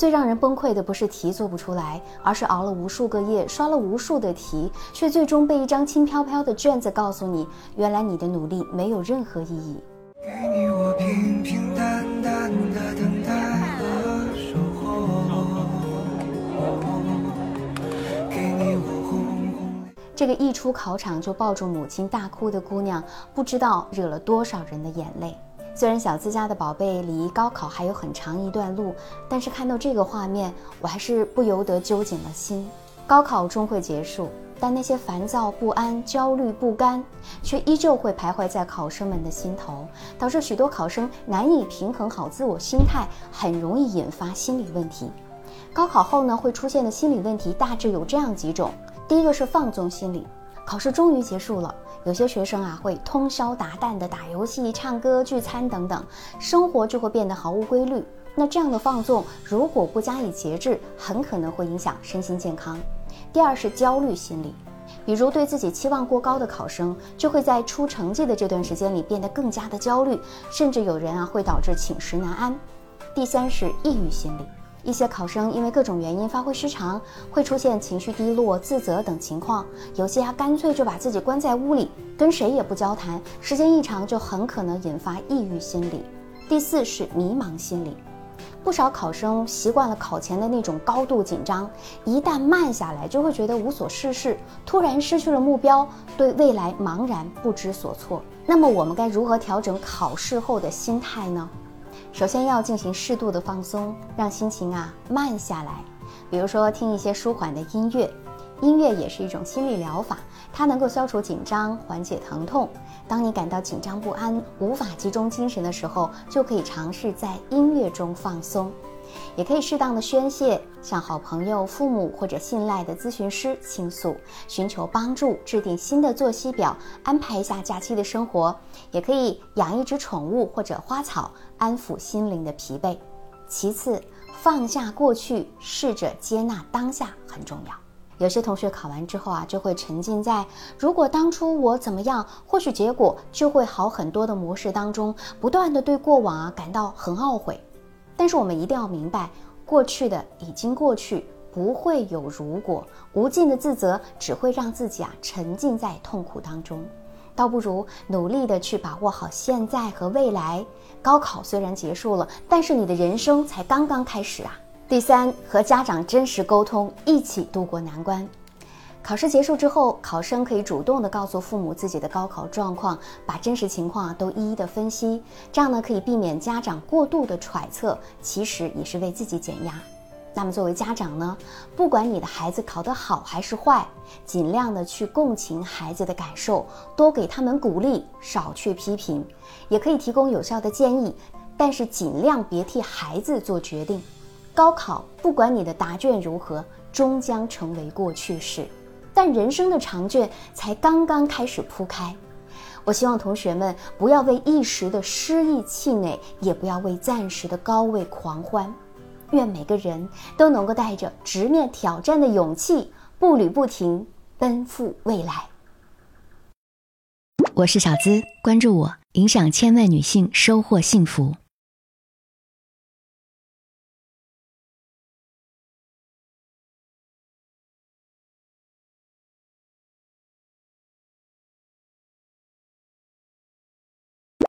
最让人崩溃的不是题做不出来，而是熬了无数个夜，刷了无数的题，却最终被一张轻飘飘的卷子告诉你，原来你的努力没有任何意义。给你我平平淡淡的等待和守候，给你我红红。这个一出考场就抱住母亲大哭的姑娘，不知道惹了多少人的眼泪。虽然小资家的宝贝离高考还有很长一段路，但是看到这个画面，我还是不由得揪紧了心。高考终会结束，但那些烦躁不安、焦虑不甘，却依旧会徘徊在考生们的心头，导致许多考生难以平衡好自我心态，很容易引发心理问题。高考后呢，会出现的心理问题大致有这样几种：第一个是放纵心理，考试终于结束了。有些学生啊会通宵达旦的打游戏、唱歌、聚餐等等，生活就会变得毫无规律。那这样的放纵，如果不加以节制，很可能会影响身心健康。第二是焦虑心理，比如对自己期望过高的考生，就会在出成绩的这段时间里变得更加的焦虑，甚至有人啊会导致寝食难安。第三是抑郁心理。一些考生因为各种原因发挥失常，会出现情绪低落、自责等情况。有些还，干脆就把自己关在屋里，跟谁也不交谈，时间一长就很可能引发抑郁心理。第四是迷茫心理，不少考生习惯了考前的那种高度紧张，一旦慢下来，就会觉得无所事事，突然失去了目标，对未来茫然不知所措。那么我们该如何调整考试后的心态呢？首先要进行适度的放松，让心情啊慢下来。比如说听一些舒缓的音乐，音乐也是一种心理疗法，它能够消除紧张，缓解疼痛。当你感到紧张不安、无法集中精神的时候，就可以尝试在音乐中放松。也可以适当的宣泄，向好朋友、父母或者信赖的咨询师倾诉，寻求帮助，制定新的作息表，安排一下假期的生活。也可以养一只宠物或者花草，安抚心灵的疲惫。其次，放下过去，试着接纳当下很重要。有些同学考完之后啊，就会沉浸在如果当初我怎么样，或许结果就会好很多的模式当中，不断的对过往啊感到很懊悔。但是我们一定要明白，过去的已经过去，不会有如果。无尽的自责只会让自己啊沉浸在痛苦当中，倒不如努力的去把握好现在和未来。高考虽然结束了，但是你的人生才刚刚开始啊。第三，和家长真实沟通，一起度过难关。考试结束之后，考生可以主动的告诉父母自己的高考状况，把真实情况都一一的分析，这样呢可以避免家长过度的揣测，其实也是为自己减压。那么作为家长呢，不管你的孩子考得好还是坏，尽量的去共情孩子的感受，多给他们鼓励，少去批评，也可以提供有效的建议，但是尽量别替孩子做决定。高考不管你的答卷如何，终将成为过去式。但人生的长卷才刚刚开始铺开，我希望同学们不要为一时的失意气馁，也不要为暂时的高位狂欢。愿每个人都能够带着直面挑战的勇气，步履不停，奔赴未来。我是小资，关注我，影响千万女性，收获幸福。